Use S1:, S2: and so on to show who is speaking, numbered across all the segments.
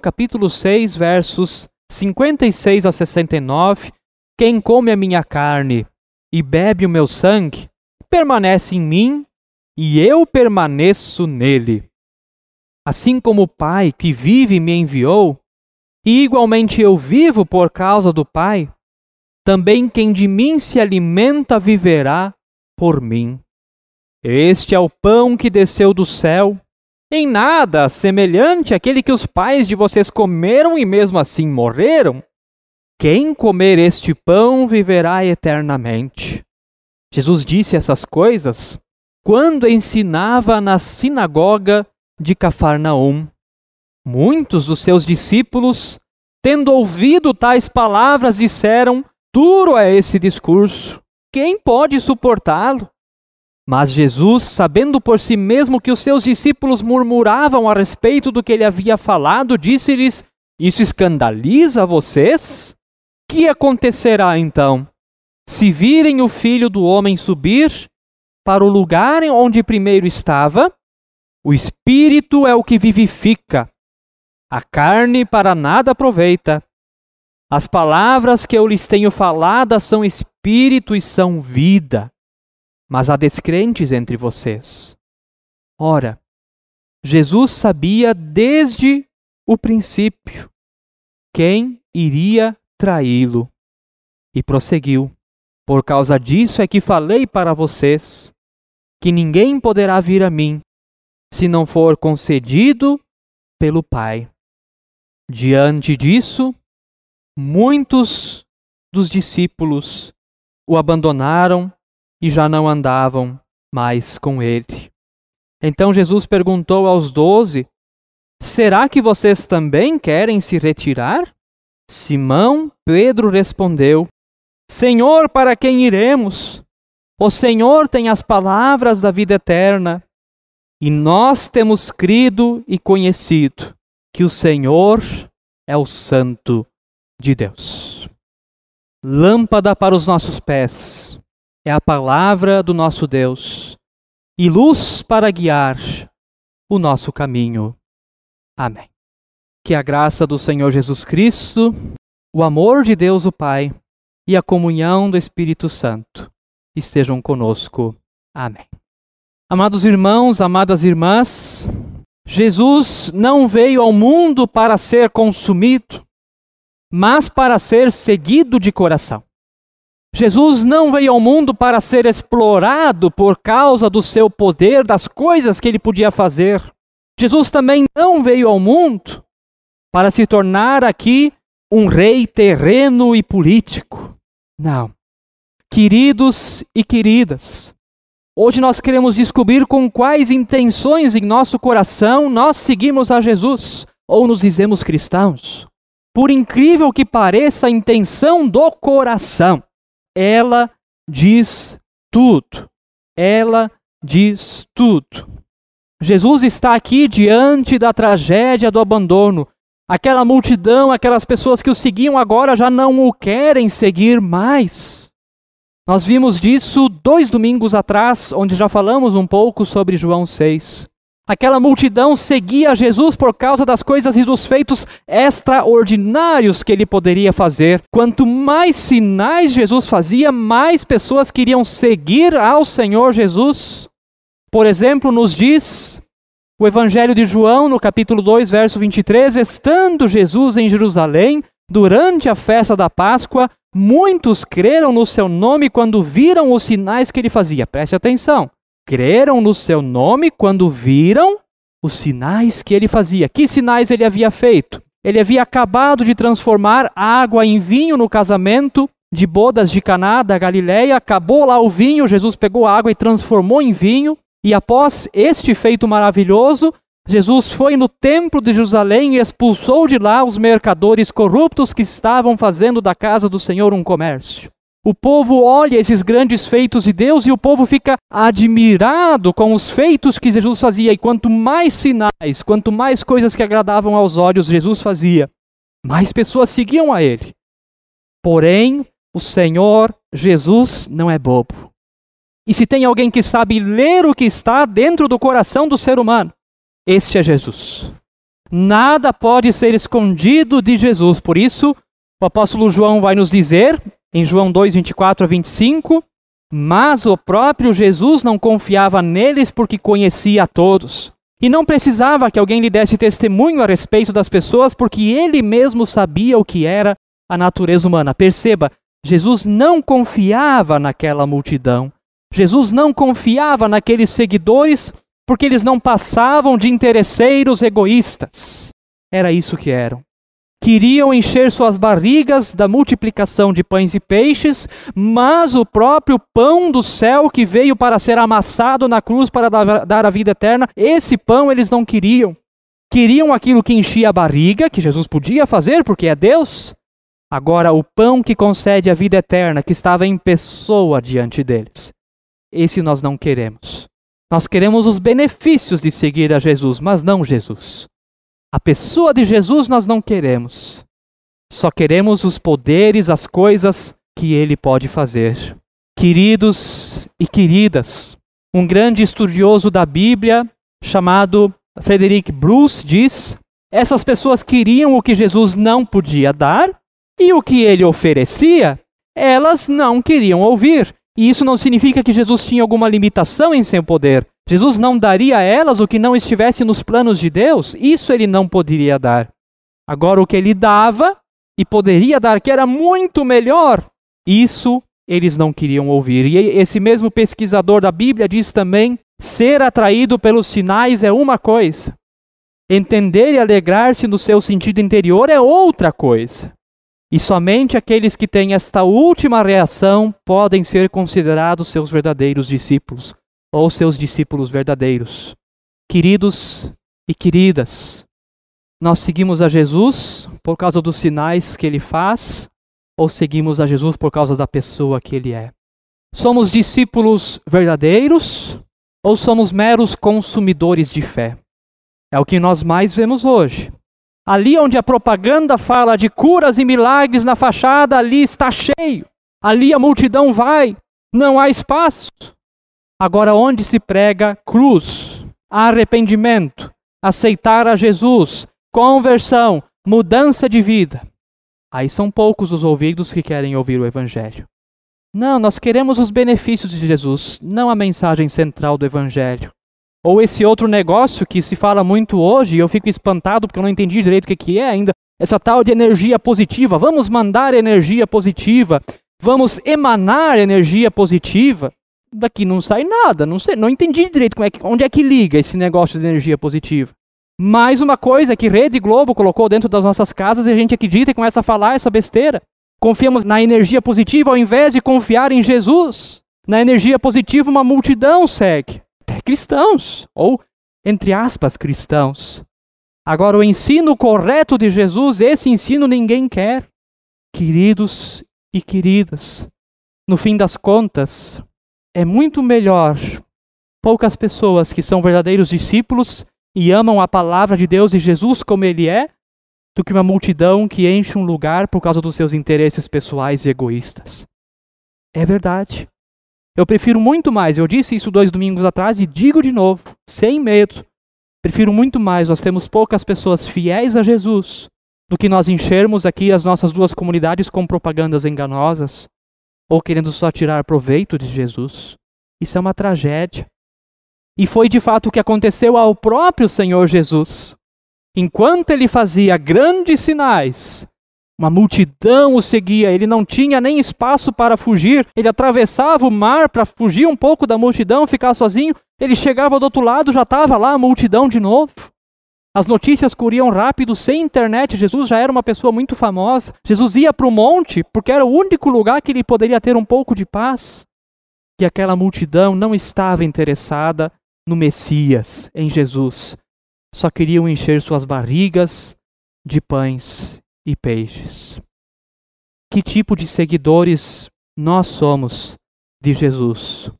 S1: capítulo 6, versos 56 a 69, quem come a minha carne e bebe o meu sangue, permanece em mim e eu permaneço nele. Assim como o Pai que vive me enviou, e igualmente eu vivo por causa do Pai, também quem de mim se alimenta viverá por mim. Este é o pão que desceu do céu, em nada semelhante àquele que os pais de vocês comeram e mesmo assim morreram. Quem comer este pão viverá eternamente. Jesus disse essas coisas quando ensinava na sinagoga de Cafarnaum. Muitos dos seus discípulos, tendo ouvido tais palavras, disseram: Duro é esse discurso. Quem pode suportá-lo? Mas Jesus, sabendo por si mesmo que os seus discípulos murmuravam a respeito do que ele havia falado, disse-lhes: Isso escandaliza vocês? Que acontecerá então? Se virem o filho do homem subir para o lugar onde primeiro estava, o espírito é o que vivifica, a carne para nada aproveita. As palavras que eu lhes tenho faladas são espírito e são vida. Mas há descrentes entre vocês. Ora, Jesus sabia desde o princípio quem iria traí-lo e prosseguiu. Por causa disso é que falei para vocês que ninguém poderá vir a mim se não for concedido pelo Pai. Diante disso, muitos dos discípulos o abandonaram e já não andavam mais com ele. Então Jesus perguntou aos doze: Será que vocês também querem se retirar? Simão Pedro respondeu: Senhor, para quem iremos? O Senhor tem as palavras da vida eterna. E nós temos crido e conhecido que o Senhor é o Santo de Deus. Lâmpada para os nossos pés é a palavra do nosso Deus e luz para guiar o nosso caminho. Amém. Que a graça do Senhor Jesus Cristo, o amor de Deus o Pai e a comunhão do Espírito Santo estejam conosco. Amém. Amados irmãos, amadas irmãs, Jesus não veio ao mundo para ser consumido, mas para ser seguido de coração. Jesus não veio ao mundo para ser explorado por causa do seu poder, das coisas que ele podia fazer. Jesus também não veio ao mundo para se tornar aqui um rei terreno e político. Não. Queridos e queridas, Hoje nós queremos descobrir com quais intenções em nosso coração nós seguimos a Jesus ou nos dizemos cristãos. Por incrível que pareça, a intenção do coração, ela diz tudo. Ela diz tudo. Jesus está aqui diante da tragédia do abandono. Aquela multidão, aquelas pessoas que o seguiam agora já não o querem seguir mais. Nós vimos disso dois domingos atrás, onde já falamos um pouco sobre João 6. Aquela multidão seguia Jesus por causa das coisas e dos feitos extraordinários que ele poderia fazer. Quanto mais sinais Jesus fazia, mais pessoas queriam seguir ao Senhor Jesus. Por exemplo, nos diz o Evangelho de João, no capítulo 2, verso 23, estando Jesus em Jerusalém, durante a festa da Páscoa, Muitos creram no seu nome quando viram os sinais que ele fazia. Preste atenção. Creram no seu nome quando viram os sinais que ele fazia. Que sinais ele havia feito? Ele havia acabado de transformar água em vinho no casamento de bodas de Caná da Galileia. Acabou lá o vinho, Jesus pegou a água e transformou em vinho. E após este feito maravilhoso, Jesus foi no templo de Jerusalém e expulsou de lá os mercadores corruptos que estavam fazendo da casa do Senhor um comércio. O povo olha esses grandes feitos de Deus e o povo fica admirado com os feitos que Jesus fazia. E quanto mais sinais, quanto mais coisas que agradavam aos olhos Jesus fazia, mais pessoas seguiam a ele. Porém, o Senhor Jesus não é bobo. E se tem alguém que sabe ler o que está dentro do coração do ser humano, este é Jesus. Nada pode ser escondido de Jesus. Por isso, o apóstolo João vai nos dizer, em João 2, 24 a 25, mas o próprio Jesus não confiava neles porque conhecia a todos. E não precisava que alguém lhe desse testemunho a respeito das pessoas, porque ele mesmo sabia o que era a natureza humana. Perceba, Jesus não confiava naquela multidão. Jesus não confiava naqueles seguidores porque eles não passavam de interesseiros egoístas. Era isso que eram. Queriam encher suas barrigas da multiplicação de pães e peixes, mas o próprio pão do céu que veio para ser amassado na cruz para dar a vida eterna, esse pão eles não queriam. Queriam aquilo que enchia a barriga, que Jesus podia fazer porque é Deus. Agora, o pão que concede a vida eterna, que estava em pessoa diante deles, esse nós não queremos. Nós queremos os benefícios de seguir a Jesus, mas não Jesus. A pessoa de Jesus nós não queremos. Só queremos os poderes, as coisas que ele pode fazer. Queridos e queridas, um grande estudioso da Bíblia chamado Frederick Bruce diz: essas pessoas queriam o que Jesus não podia dar e o que ele oferecia, elas não queriam ouvir. E isso não significa que Jesus tinha alguma limitação em seu poder. Jesus não daria a elas o que não estivesse nos planos de Deus, isso ele não poderia dar. Agora, o que ele dava e poderia dar, que era muito melhor, isso eles não queriam ouvir. E esse mesmo pesquisador da Bíblia diz também: ser atraído pelos sinais é uma coisa, entender e alegrar-se no seu sentido interior é outra coisa. E somente aqueles que têm esta última reação podem ser considerados seus verdadeiros discípulos ou seus discípulos verdadeiros. Queridos e queridas, nós seguimos a Jesus por causa dos sinais que ele faz ou seguimos a Jesus por causa da pessoa que ele é? Somos discípulos verdadeiros ou somos meros consumidores de fé? É o que nós mais vemos hoje. Ali onde a propaganda fala de curas e milagres na fachada, ali está cheio. Ali a multidão vai, não há espaço. Agora, onde se prega cruz, arrependimento, aceitar a Jesus, conversão, mudança de vida, aí são poucos os ouvidos que querem ouvir o Evangelho. Não, nós queremos os benefícios de Jesus, não a mensagem central do Evangelho. Ou esse outro negócio que se fala muito hoje, eu fico espantado porque eu não entendi direito o que é ainda, essa tal de energia positiva. Vamos mandar energia positiva, vamos emanar energia positiva daqui não sai nada. Não sei, não entendi direito como é que, onde é que liga esse negócio de energia positiva. Mais uma coisa que Rede Globo colocou dentro das nossas casas e a gente acredita e começa a falar essa besteira. Confiamos na energia positiva ao invés de confiar em Jesus. Na energia positiva, uma multidão segue. Até cristãos, ou, entre aspas, cristãos. Agora, o ensino correto de Jesus, esse ensino ninguém quer. Queridos e queridas, no fim das contas, é muito melhor poucas pessoas que são verdadeiros discípulos e amam a palavra de Deus e Jesus como ele é, do que uma multidão que enche um lugar por causa dos seus interesses pessoais e egoístas. É verdade. Eu prefiro muito mais, eu disse isso dois domingos atrás e digo de novo, sem medo. Prefiro muito mais nós temos poucas pessoas fiéis a Jesus do que nós enchermos aqui as nossas duas comunidades com propagandas enganosas ou querendo só tirar proveito de Jesus. Isso é uma tragédia. E foi de fato o que aconteceu ao próprio Senhor Jesus. Enquanto ele fazia grandes sinais, uma multidão o seguia, ele não tinha nem espaço para fugir, ele atravessava o mar para fugir um pouco da multidão, ficar sozinho, ele chegava do outro lado, já estava lá a multidão de novo. As notícias corriam rápido, sem internet. Jesus já era uma pessoa muito famosa. Jesus ia para o monte porque era o único lugar que ele poderia ter um pouco de paz. E aquela multidão não estava interessada no Messias, em Jesus. Só queriam encher suas barrigas de pães e peixes. Que tipo de seguidores nós somos de Jesus?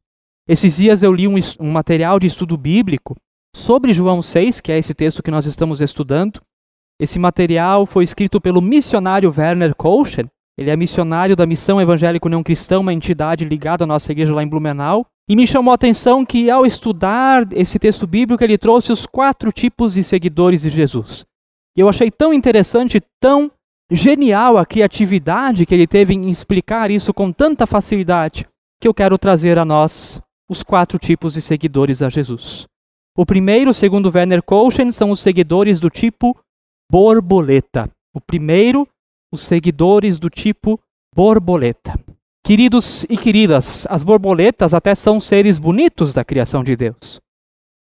S1: Esses dias eu li um, um material de estudo bíblico sobre João 6, que é esse texto que nós estamos estudando. Esse material foi escrito pelo missionário Werner Kolschen. Ele é missionário da Missão Evangélica União Cristã, uma entidade ligada à nossa igreja lá em Blumenau. E me chamou a atenção que, ao estudar esse texto bíblico, ele trouxe os quatro tipos de seguidores de Jesus. E eu achei tão interessante, tão genial a criatividade que ele teve em explicar isso com tanta facilidade, que eu quero trazer a nós os quatro tipos de seguidores a Jesus. O primeiro, segundo Werner Kolschen, são os seguidores do tipo borboleta. O primeiro, os seguidores do tipo borboleta. Queridos e queridas, as borboletas até são seres bonitos da criação de Deus.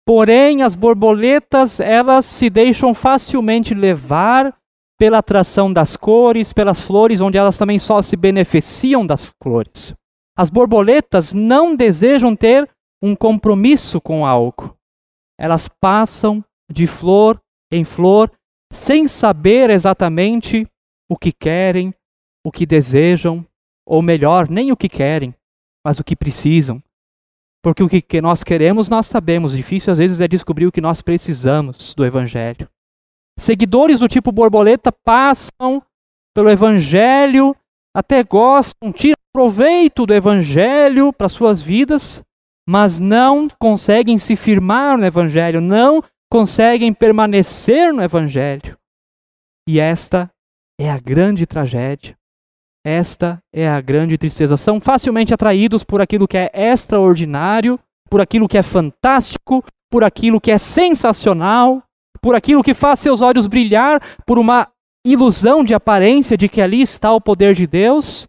S1: Porém, as borboletas, elas se deixam facilmente levar pela atração das cores, pelas flores, onde elas também só se beneficiam das flores. As borboletas não desejam ter um compromisso com algo. Elas passam de flor em flor sem saber exatamente o que querem, o que desejam, ou melhor, nem o que querem, mas o que precisam. Porque o que nós queremos, nós sabemos. Difícil às vezes é descobrir o que nós precisamos do Evangelho. Seguidores do tipo borboleta passam pelo Evangelho, até gostam, tiram proveito do Evangelho para suas vidas, mas não conseguem se firmar no Evangelho, não conseguem permanecer no Evangelho. E esta é a grande tragédia. Esta é a grande tristeza. São facilmente atraídos por aquilo que é extraordinário, por aquilo que é fantástico, por aquilo que é sensacional, por aquilo que faz seus olhos brilhar, por uma ilusão de aparência de que ali está o poder de Deus,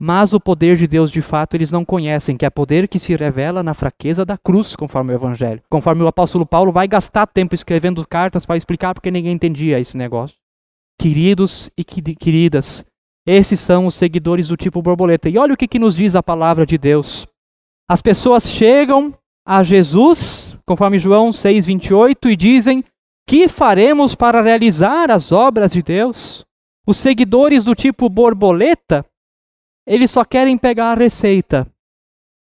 S1: mas o poder de Deus de fato eles não conhecem, que é poder que se revela na fraqueza da cruz, conforme o Evangelho. Conforme o apóstolo Paulo vai gastar tempo escrevendo cartas para explicar porque ninguém entendia esse negócio. Queridos e queridas, esses são os seguidores do tipo borboleta. E olha o que, que nos diz a palavra de Deus. As pessoas chegam a Jesus, conforme João 6,28, e dizem: Que faremos para realizar as obras de Deus? Os seguidores do tipo borboleta, eles só querem pegar a receita.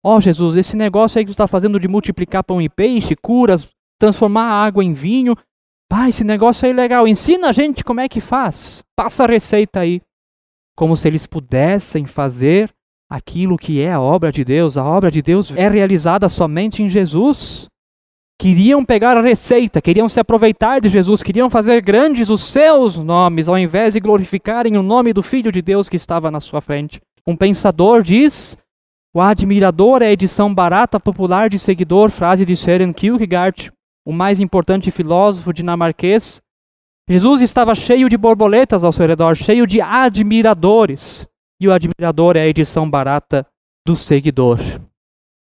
S1: Ó oh, Jesus, esse negócio aí que você está fazendo de multiplicar pão e peixe, curas, transformar a água em vinho. Ah, esse negócio aí é legal. Ensina a gente como é que faz. Passa a receita aí como se eles pudessem fazer aquilo que é a obra de Deus. A obra de Deus é realizada somente em Jesus. Queriam pegar a receita, queriam se aproveitar de Jesus, queriam fazer grandes os seus nomes, ao invés de glorificarem o nome do Filho de Deus que estava na sua frente. Um pensador diz: O admirador é a edição barata popular de seguidor, frase de Søren Kierkegaard, o mais importante filósofo dinamarquês, Jesus estava cheio de borboletas ao seu redor, cheio de admiradores. E o admirador é a edição barata do seguidor.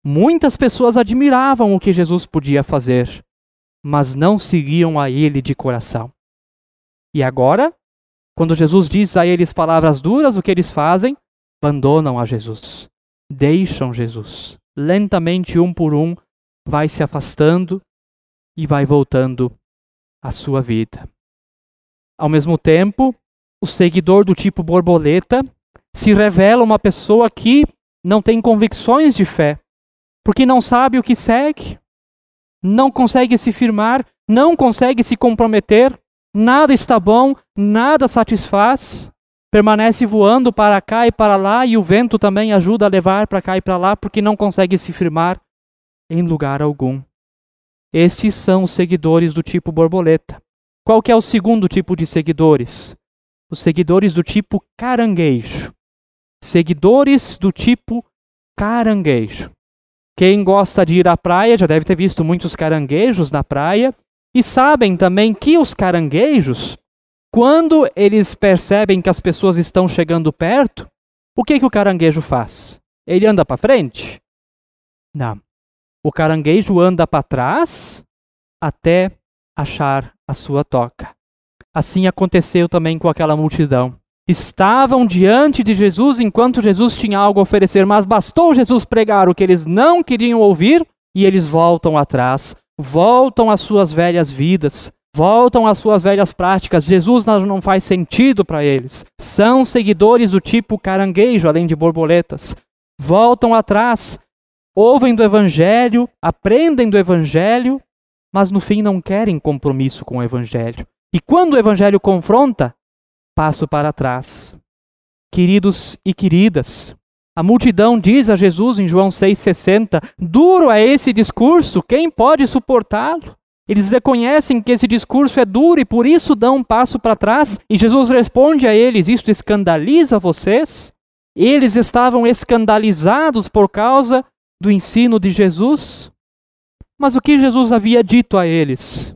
S1: Muitas pessoas admiravam o que Jesus podia fazer, mas não seguiam a ele de coração. E agora, quando Jesus diz a eles palavras duras, o que eles fazem? Abandonam a Jesus, deixam Jesus. Lentamente, um por um, vai se afastando e vai voltando à sua vida. Ao mesmo tempo, o seguidor do tipo borboleta se revela uma pessoa que não tem convicções de fé, porque não sabe o que segue, não consegue se firmar, não consegue se comprometer, nada está bom, nada satisfaz, permanece voando para cá e para lá e o vento também ajuda a levar para cá e para lá porque não consegue se firmar em lugar algum. Estes são os seguidores do tipo borboleta. Qual que é o segundo tipo de seguidores? Os seguidores do tipo caranguejo. Seguidores do tipo caranguejo. Quem gosta de ir à praia já deve ter visto muitos caranguejos na praia e sabem também que os caranguejos, quando eles percebem que as pessoas estão chegando perto, o que, que o caranguejo faz? Ele anda para frente? Não. O caranguejo anda para trás até achar a sua toca. Assim aconteceu também com aquela multidão. Estavam diante de Jesus enquanto Jesus tinha algo a oferecer, mas bastou Jesus pregar o que eles não queriam ouvir e eles voltam atrás, voltam às suas velhas vidas, voltam às suas velhas práticas. Jesus não faz sentido para eles. São seguidores do tipo caranguejo, além de borboletas. Voltam atrás, ouvem do evangelho, aprendem do evangelho, mas no fim não querem compromisso com o Evangelho. E quando o Evangelho confronta, passo para trás. Queridos e queridas, a multidão diz a Jesus em João 6,60: Duro é esse discurso, quem pode suportá-lo? Eles reconhecem que esse discurso é duro e por isso dão um passo para trás. E Jesus responde a eles: Isto escandaliza vocês? Eles estavam escandalizados por causa do ensino de Jesus. Mas o que Jesus havia dito a eles?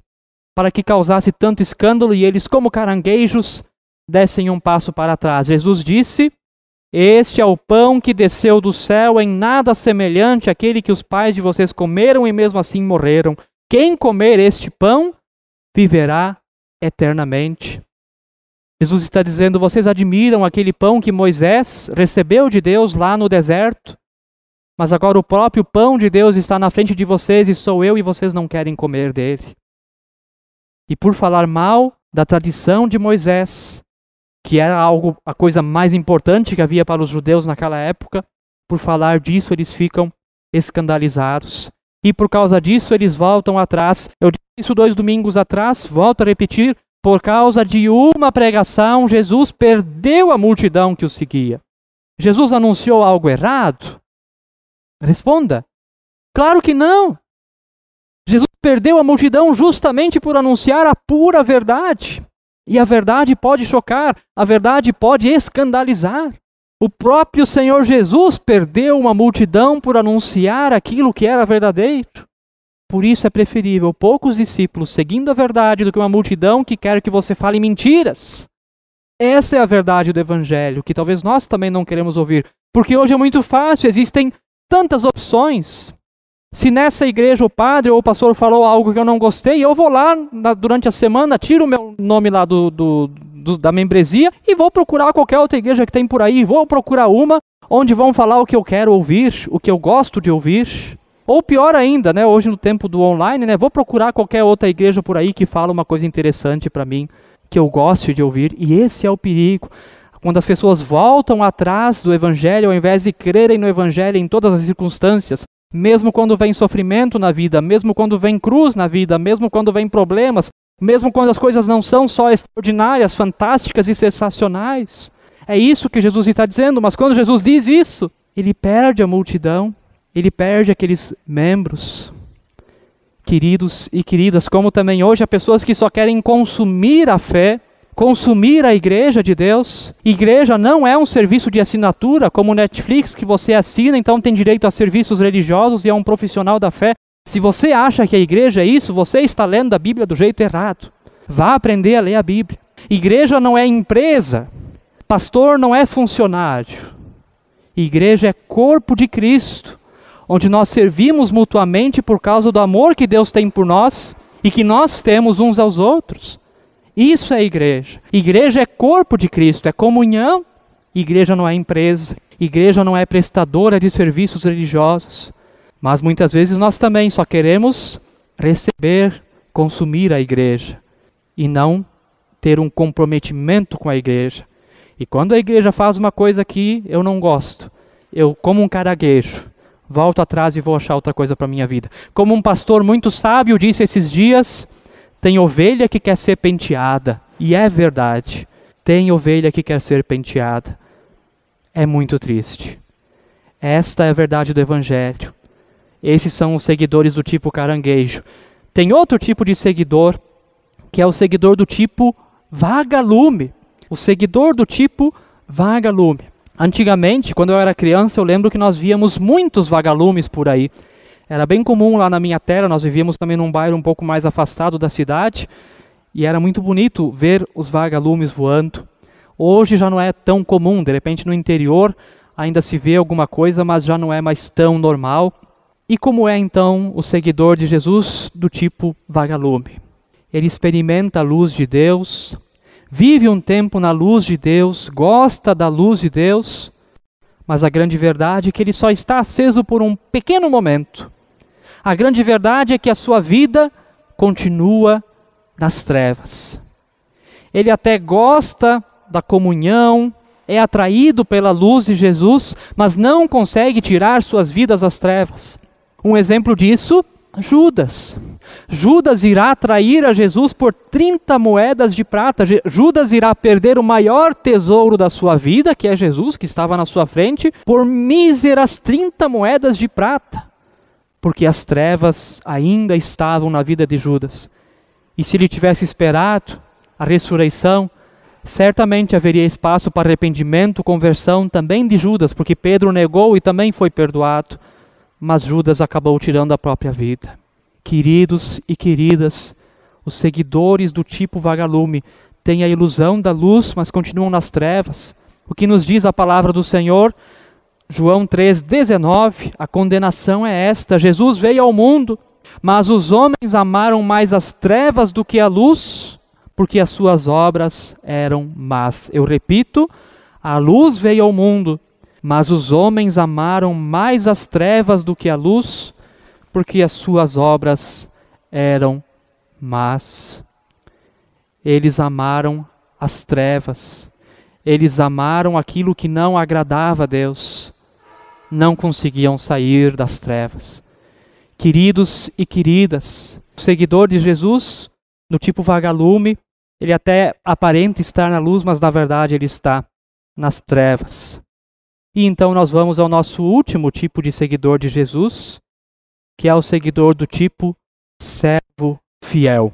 S1: Para que causasse tanto escândalo e eles, como caranguejos, dessem um passo para trás. Jesus disse: Este é o pão que desceu do céu, em nada semelhante àquele que os pais de vocês comeram e mesmo assim morreram. Quem comer este pão viverá eternamente. Jesus está dizendo: vocês admiram aquele pão que Moisés recebeu de Deus lá no deserto, mas agora o próprio pão de Deus está na frente de vocês e sou eu e vocês não querem comer dele. E por falar mal da tradição de Moisés, que era algo a coisa mais importante que havia para os judeus naquela época, por falar disso eles ficam escandalizados. E por causa disso eles voltam atrás. Eu disse isso dois domingos atrás, volto a repetir. Por causa de uma pregação, Jesus perdeu a multidão que o seguia. Jesus anunciou algo errado? Responda. Claro que não. Jesus perdeu a multidão justamente por anunciar a pura verdade. E a verdade pode chocar, a verdade pode escandalizar. O próprio Senhor Jesus perdeu uma multidão por anunciar aquilo que era verdadeiro. Por isso é preferível poucos discípulos seguindo a verdade do que uma multidão que quer que você fale mentiras. Essa é a verdade do Evangelho, que talvez nós também não queremos ouvir. Porque hoje é muito fácil, existem tantas opções. Se nessa igreja o padre ou o pastor falou algo que eu não gostei, eu vou lá na, durante a semana, tiro o meu nome lá do, do, do, da membresia e vou procurar qualquer outra igreja que tem por aí. Vou procurar uma onde vão falar o que eu quero ouvir, o que eu gosto de ouvir. Ou pior ainda, né, hoje no tempo do online, né, vou procurar qualquer outra igreja por aí que fala uma coisa interessante para mim, que eu goste de ouvir. E esse é o perigo. Quando as pessoas voltam atrás do evangelho ao invés de crerem no evangelho em todas as circunstâncias, mesmo quando vem sofrimento na vida, mesmo quando vem cruz na vida, mesmo quando vem problemas, mesmo quando as coisas não são só extraordinárias, fantásticas e sensacionais. É isso que Jesus está dizendo, mas quando Jesus diz isso, ele perde a multidão, ele perde aqueles membros. Queridos e queridas, como também hoje há pessoas que só querem consumir a fé, consumir a igreja de Deus. Igreja não é um serviço de assinatura como Netflix que você assina, então tem direito a serviços religiosos e a um profissional da fé. Se você acha que a igreja é isso, você está lendo a Bíblia do jeito errado. Vá aprender a ler a Bíblia. Igreja não é empresa. Pastor não é funcionário. Igreja é corpo de Cristo, onde nós servimos mutuamente por causa do amor que Deus tem por nós e que nós temos uns aos outros. Isso é igreja. Igreja é corpo de Cristo, é comunhão. Igreja não é empresa. Igreja não é prestadora de serviços religiosos. Mas muitas vezes nós também só queremos receber, consumir a igreja e não ter um comprometimento com a igreja. E quando a igreja faz uma coisa que eu não gosto, eu, como um caraguejo, volto atrás e vou achar outra coisa para minha vida. Como um pastor muito sábio disse esses dias, tem ovelha que quer ser penteada, e é verdade. Tem ovelha que quer ser penteada. É muito triste. Esta é a verdade do evangelho. Esses são os seguidores do tipo caranguejo. Tem outro tipo de seguidor, que é o seguidor do tipo vagalume. O seguidor do tipo vagalume. Antigamente, quando eu era criança, eu lembro que nós víamos muitos vagalumes por aí. Era bem comum lá na minha terra, nós vivíamos também num bairro um pouco mais afastado da cidade, e era muito bonito ver os vagalumes voando. Hoje já não é tão comum, de repente no interior ainda se vê alguma coisa, mas já não é mais tão normal. E como é então o seguidor de Jesus do tipo vagalume? Ele experimenta a luz de Deus, vive um tempo na luz de Deus, gosta da luz de Deus, mas a grande verdade é que ele só está aceso por um pequeno momento. A grande verdade é que a sua vida continua nas trevas. Ele até gosta da comunhão, é atraído pela luz de Jesus, mas não consegue tirar suas vidas das trevas. Um exemplo disso, Judas. Judas irá trair a Jesus por 30 moedas de prata. Judas irá perder o maior tesouro da sua vida, que é Jesus, que estava na sua frente, por míseras 30 moedas de prata. porque as trevas ainda estavam na vida de Judas. E se ele tivesse esperado a ressurreição, certamente haveria espaço para arrependimento, conversão também de Judas, porque Pedro negou e também foi perdoado, mas Judas acabou tirando a própria vida. Queridos e queridas, os seguidores do tipo vagalume têm a ilusão da luz, mas continuam nas trevas. O que nos diz a palavra do Senhor? João 3,19, a condenação é esta: Jesus veio ao mundo, mas os homens amaram mais as trevas do que a luz, porque as suas obras eram más. Eu repito, a luz veio ao mundo, mas os homens amaram mais as trevas do que a luz, porque as suas obras eram más. Eles amaram as trevas, eles amaram aquilo que não agradava a Deus, não conseguiam sair das trevas. Queridos e queridas, o seguidor de Jesus, do tipo vagalume, ele até aparenta estar na luz, mas na verdade ele está nas trevas. E então nós vamos ao nosso último tipo de seguidor de Jesus, que é o seguidor do tipo servo fiel.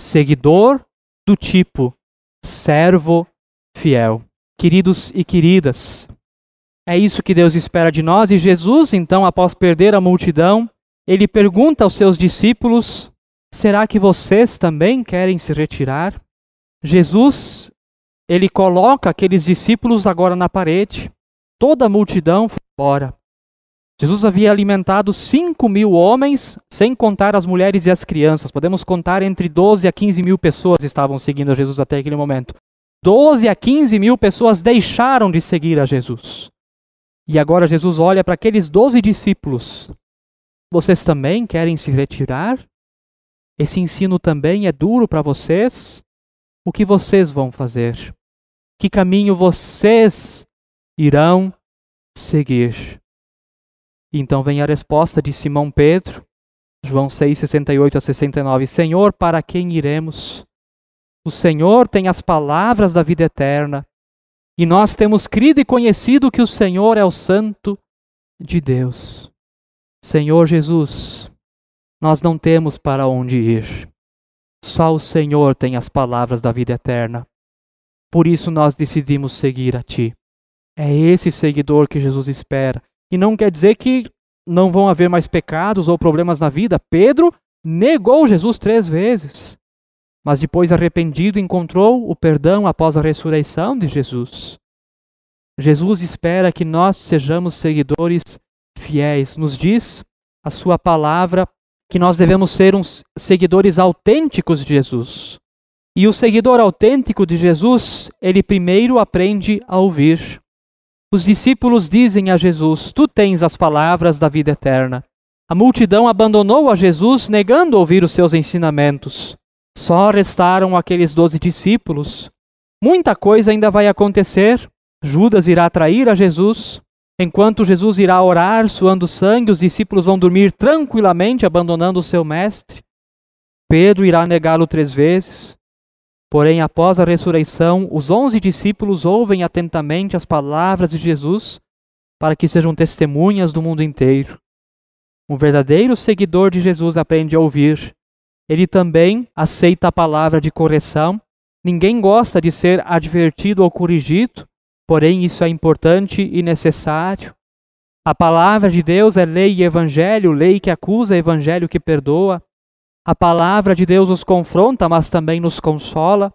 S1: Seguidor do tipo servo fiel. Queridos e queridas, é isso que Deus espera de nós e Jesus, então, após perder a multidão, ele pergunta aos seus discípulos: Será que vocês também querem se retirar? Jesus, ele coloca aqueles discípulos agora na parede, toda a multidão foi embora. Jesus havia alimentado 5 mil homens, sem contar as mulheres e as crianças. Podemos contar entre 12 a 15 mil pessoas estavam seguindo a Jesus até aquele momento. 12 a 15 mil pessoas deixaram de seguir a Jesus. E agora Jesus olha para aqueles 12 discípulos. Vocês também querem se retirar? Esse ensino também é duro para vocês? o que vocês vão fazer? Que caminho vocês irão seguir? Então vem a resposta de Simão Pedro, João 6, 68 a 69. Senhor, para quem iremos? O Senhor tem as palavras da vida eterna, e nós temos crido e conhecido que o Senhor é o Santo de Deus. Senhor Jesus, nós não temos para onde ir. Só o Senhor tem as palavras da vida eterna. Por isso nós decidimos seguir a Ti. É esse seguidor que Jesus espera. E não quer dizer que não vão haver mais pecados ou problemas na vida. Pedro negou Jesus três vezes. Mas depois, arrependido, encontrou o perdão após a ressurreição de Jesus. Jesus espera que nós sejamos seguidores fiéis. Nos diz a Sua palavra que nós devemos ser uns seguidores autênticos de Jesus. E o seguidor autêntico de Jesus, ele primeiro aprende a ouvir. Os discípulos dizem a Jesus: Tu tens as palavras da vida eterna. A multidão abandonou a Jesus, negando ouvir os seus ensinamentos. Só restaram aqueles doze discípulos. Muita coisa ainda vai acontecer. Judas irá trair a Jesus. Enquanto Jesus irá orar, suando sangue, os discípulos vão dormir tranquilamente, abandonando o seu mestre. Pedro irá negá-lo três vezes. Porém, após a ressurreição, os onze discípulos ouvem atentamente as palavras de Jesus para que sejam testemunhas do mundo inteiro. Um verdadeiro seguidor de Jesus aprende a ouvir. Ele também aceita a palavra de correção. Ninguém gosta de ser advertido ou corrigido, Porém, isso é importante e necessário. A palavra de Deus é lei e evangelho, lei que acusa, evangelho que perdoa. A palavra de Deus nos confronta, mas também nos consola.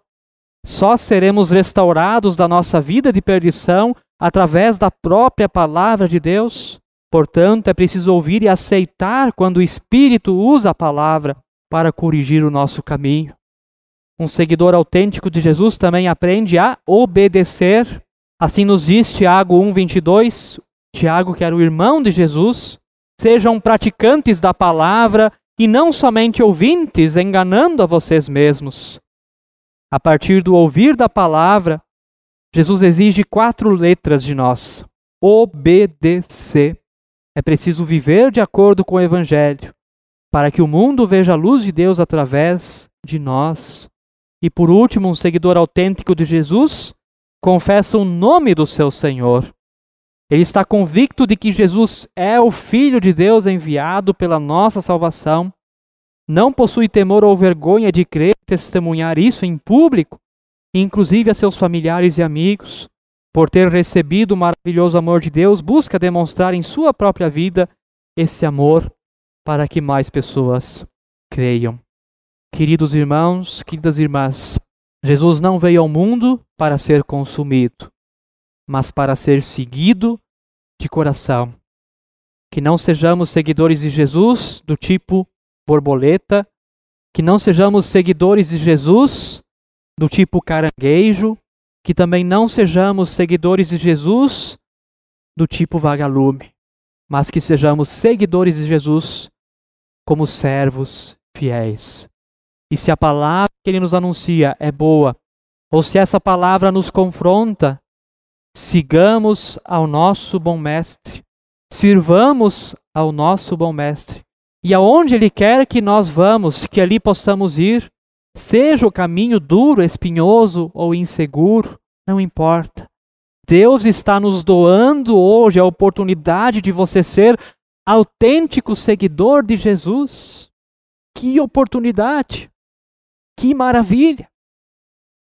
S1: Só seremos restaurados da nossa vida de perdição através da própria palavra de Deus. Portanto, é preciso ouvir e aceitar quando o Espírito usa a palavra para corrigir o nosso caminho. Um seguidor autêntico de Jesus também aprende a obedecer Assim nos diz Tiago 1:22, Tiago que era o irmão de Jesus, sejam praticantes da palavra e não somente ouvintes, enganando a vocês mesmos. A partir do ouvir da palavra, Jesus exige quatro letras de nós: obedecer. É preciso viver de acordo com o Evangelho, para que o mundo veja a luz de Deus através de nós. E por último, um seguidor autêntico de Jesus confessa o nome do seu Senhor. Ele está convicto de que Jesus é o Filho de Deus enviado pela nossa salvação. Não possui temor ou vergonha de crer e testemunhar isso em público, inclusive a seus familiares e amigos. Por ter recebido o maravilhoso amor de Deus, busca demonstrar em sua própria vida esse amor para que mais pessoas creiam. Queridos irmãos, queridas irmãs, Jesus não veio ao mundo para ser consumido, mas para ser seguido de coração. Que não sejamos seguidores de Jesus do tipo borboleta, que não sejamos seguidores de Jesus do tipo caranguejo, que também não sejamos seguidores de Jesus do tipo vagalume, mas que sejamos seguidores de Jesus como servos fiéis. E se a palavra que ele nos anuncia é boa, ou se essa palavra nos confronta, sigamos ao nosso bom mestre, sirvamos ao nosso bom mestre. E aonde ele quer que nós vamos, que ali possamos ir, seja o caminho duro, espinhoso ou inseguro, não importa. Deus está nos doando hoje a oportunidade de você ser autêntico seguidor de Jesus. Que oportunidade! Que maravilha!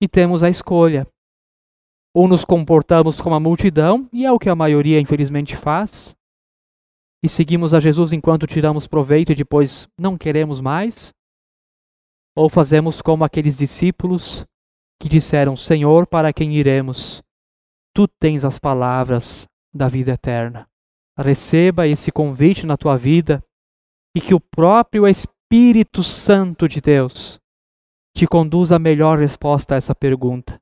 S1: E temos a escolha. Ou nos comportamos como a multidão, e é o que a maioria infelizmente faz, e seguimos a Jesus enquanto tiramos proveito e depois não queremos mais, ou fazemos como aqueles discípulos que disseram: Senhor, para quem iremos? Tu tens as palavras da vida eterna. Receba esse convite na tua vida e que o próprio Espírito Santo de Deus te conduz à melhor resposta a essa pergunta.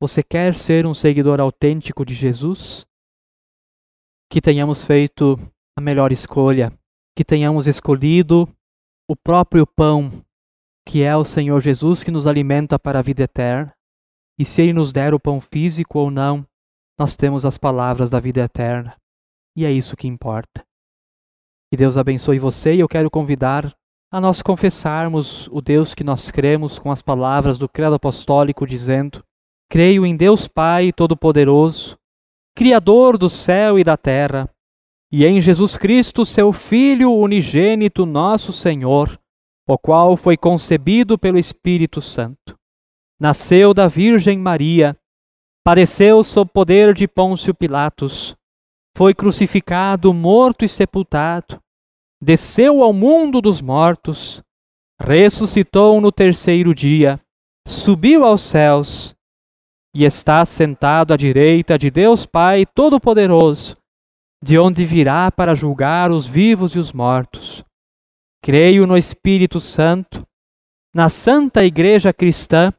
S1: Você quer ser um seguidor autêntico de Jesus? Que tenhamos feito a melhor escolha, que tenhamos escolhido o próprio pão, que é o Senhor Jesus que nos alimenta para a vida eterna. E se Ele nos der o pão físico ou não, nós temos as palavras da vida eterna. E é isso que importa. Que Deus abençoe você e eu quero convidar a nós confessarmos o Deus que nós cremos com as palavras do Credo Apostólico, dizendo: Creio em Deus Pai Todo-Poderoso, Criador do céu e da terra, e em Jesus Cristo, seu Filho unigênito, nosso Senhor, o qual foi concebido pelo Espírito Santo. Nasceu da Virgem Maria, padeceu sob poder de Pôncio Pilatos, foi crucificado, morto e sepultado desceu ao mundo dos mortos, ressuscitou no terceiro dia, subiu aos céus e está sentado à direita de Deus Pai Todo-Poderoso, de onde virá para julgar os vivos e os mortos. Creio no Espírito Santo, na Santa Igreja Cristã,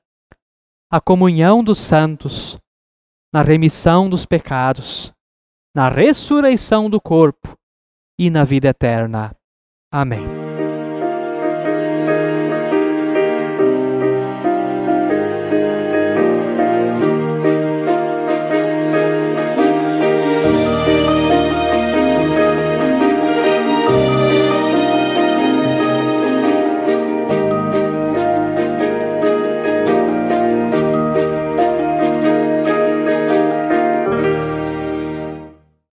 S1: a comunhão dos santos, na remissão dos pecados, na ressurreição do corpo e na vida eterna. Amém.